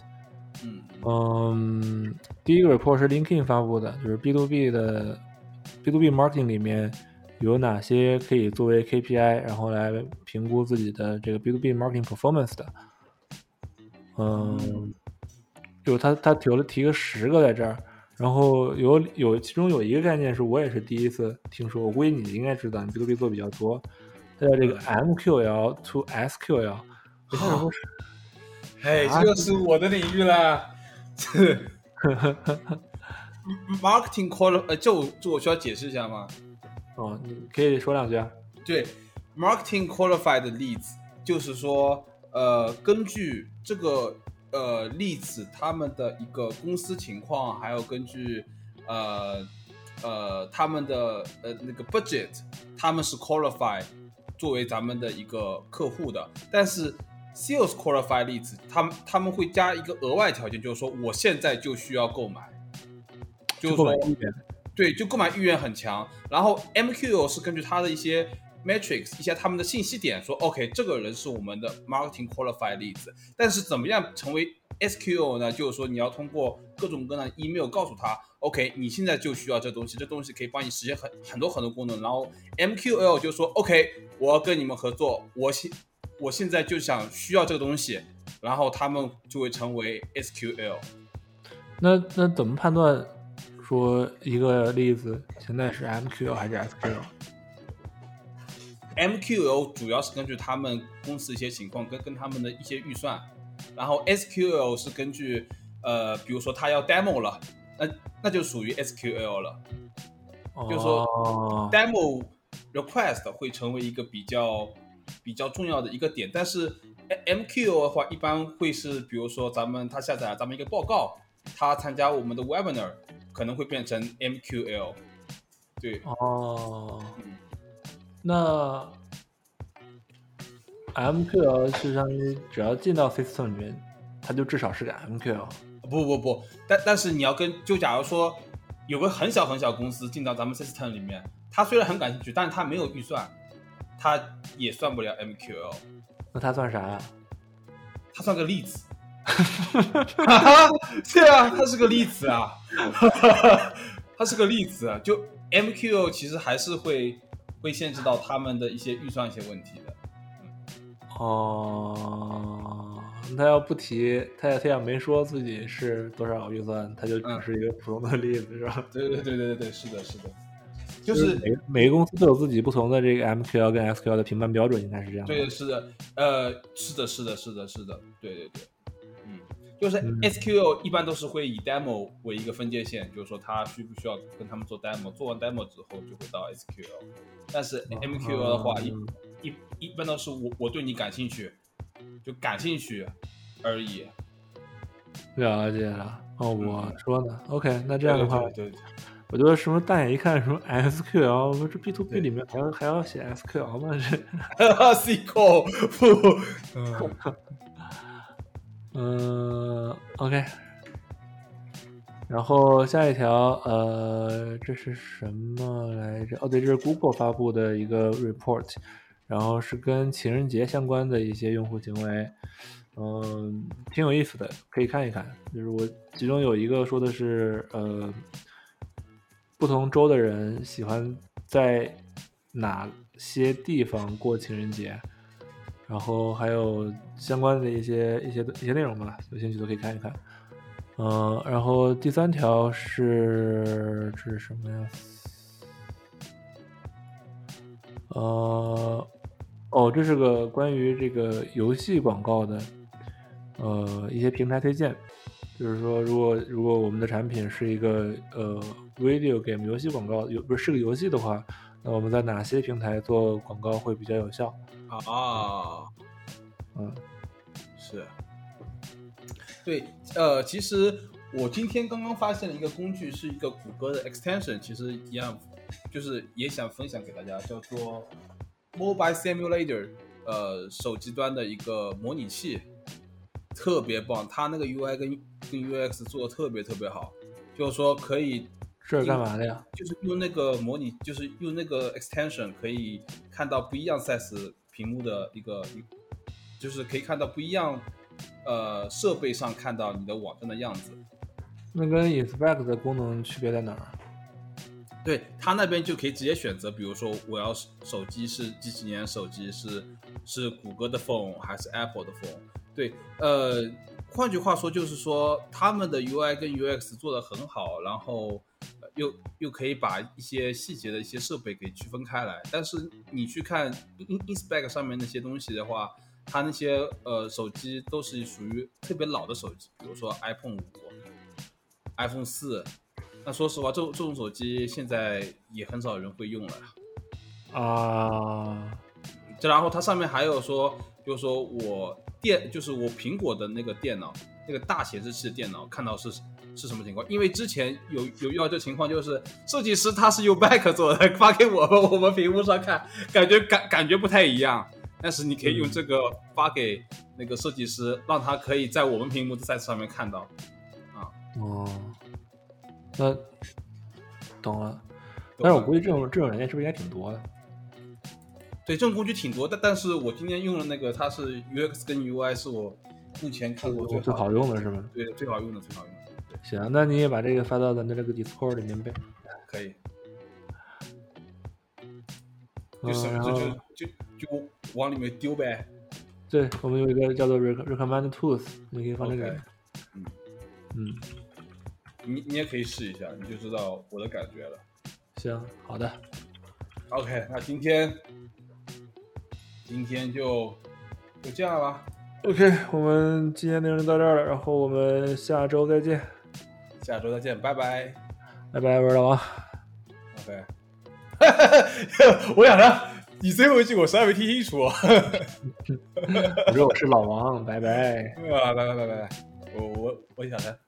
嗯嗯，第一个 report 是 LinkedIn 发布的，就是 B to B 的 B to B marketing 里面有哪些可以作为 KPI，然后来评估自己的这个 B to B marketing performance 的。嗯，就他他提了提个十个在这儿，然后有有其中有一个概念是我也是第一次听说，我估计你应该知道，你 B to B 做比较多，它叫这个 MQL to SQL，这是什么？哎，这就是我的领域了。Marketing qual 呃，这我这我需要解释一下吗？哦，你可以说两句啊。对，marketing qualified 的例子，就是说，呃，根据这个呃例子，他们的一个公司情况，还有根据呃呃他们的呃那个 budget，他们是 qualify 作为咱们的一个客户的，但是 sales qualify 例子，他们他们会加一个额外条件，就是说我现在就需要购买，就是说对，就购买意愿很强。然后 MQL 是根据他的一些 metrics，一些他们的信息点说，OK，这个人是我们的 marketing qualified 例子。但是怎么样成为 SQL 呢？就是说你要通过各种各样的 email 告诉他，OK，你现在就需要这东西，这东西可以帮你实现很很多很多功能。然后 MQL 就说，OK，我要跟你们合作，我现我现在就想需要这个东西，然后他们就会成为 SQL。那那怎么判断说一个例子现在是 MQL 还是 SQL？MQL 主要是根据他们公司一些情况跟跟他们的一些预算，然后 SQL 是根据呃，比如说他要 demo 了，那那就属于 SQL 了。就是说哦 demo request 会成为一个比较比较重要的一个点，但是 M- MQL 的话，一般会是比如说咱们他下载了咱们一个报告，他参加我们的 webinar，可能会变成 MQL。对，哦，嗯。那 MQL 是相当于只要进到 system 里面，它就至少是个 MQL。不不不，但但是你要跟就假如说有个很小很小公司进到咱们 system 里面，他虽然很感兴趣，但是他没有预算，他也算不了 MQL，那它算啥呀？他算个例子。对啊，它是个例子啊，它是个例子啊。就 MQL 其实还是会会限制到他们的一些预算一些问题的。哦，他要不提，他他要没说自己是多少预算，他就只是一个普通的例子，是吧？对对对对对对，是的，是的。就是每每个公司都有自己不同的这个 MQL 跟 SQL 的评判标准，应该是这样。对，是的，呃，是的，是的，是的，是的，对对对，嗯，就是 SQL 一般都是会以 demo 为一个分界线，就是说他需不需要跟他们做 demo，做完 demo 之后就会到 SQL，但是 MQL 的话一一一般都是我我对你感兴趣，就感兴趣而已。了解了，哦，我说呢，OK，那这样的话，对。我觉得什么大眼一看什么 SQL，我这 B to B 里面还要还要写 SQL 吗？这 SQL，嗯嗯，OK。然后下一条，呃，这是什么来着？哦，对，这是 Google 发布的一个 report，然后是跟情人节相关的一些用户行为，嗯，挺有意思的，可以看一看。就是我其中有一个说的是，呃。不同州的人喜欢在哪些地方过情人节，然后还有相关的一些一些一些内容吧，有兴趣都可以看一看。嗯，然后第三条是这是什么呀？呃，哦，这是个关于这个游戏广告的，呃，一些平台推荐。就是说，如果如果我们的产品是一个呃 video game 游戏广告，有不是是个游戏的话，那我们在哪些平台做广告会比较有效？啊，嗯，是，对，呃，其实我今天刚刚发现了一个工具，是一个谷歌的 extension，其实一样，就是也想分享给大家，叫做 Mobile Simulator，呃，手机端的一个模拟器。特别棒，它那个 UI 跟跟 UX 做的特别特别好，就是说可以是干嘛的呀？就是用那个模拟，就是用那个 extension 可以看到不一样 size 屏幕的一个，就是可以看到不一样呃设备上看到你的网站的样子。那跟 Inspect 的功能区别在哪儿？对它那边就可以直接选择，比如说我要手机是几几年手机是是谷歌的 phone 还是 Apple 的 phone。对，呃，换句话说就是说，他们的 UI 跟 UX 做的很好，然后又又可以把一些细节的一些设备给区分开来。但是你去看 In Inspect 上面那些东西的话，它那些呃手机都是属于特别老的手机，比如说 iPhone 五、iPhone 四。那说实话，这这种手机现在也很少人会用了啊。这然后它上面还有说，就是说我。电就是我苹果的那个电脑，那个大显示器的电脑，看到是是什么情况？因为之前有有遇到这情况，就是设计师他是用 Mac 做的，发给我们，我们屏幕上看，感觉感感觉不太一样。但是你可以用这个发给那个设计师，让他可以在我们屏幕的 size 上面看到。啊，哦，那懂了。但是我估计这种这种软件是不是应该挺多的？对，这种工具挺多，但但是我今天用的那个，它是 UX 跟 UI 是我目前看过最好用的是吗？对，最好用的，最好用的。行，那你也把这个发到咱的这个 Discord 里面呗。可以。就什么就就就往里面丢呗。对，我们有一个叫做 Recommend Tools，你可以放这个。嗯嗯。你你也可以试一下，你就知道我的感觉了。行，好的。OK，那今天。今天就就这样了，OK，我们今天内容到这儿了，然后我们下周再见，下周再见，拜拜，拜拜，我是老王，OK，我想着你最后一句我实在没听清楚，我说我是老王，拜拜，啊，拜拜拜拜拜，我我我想着。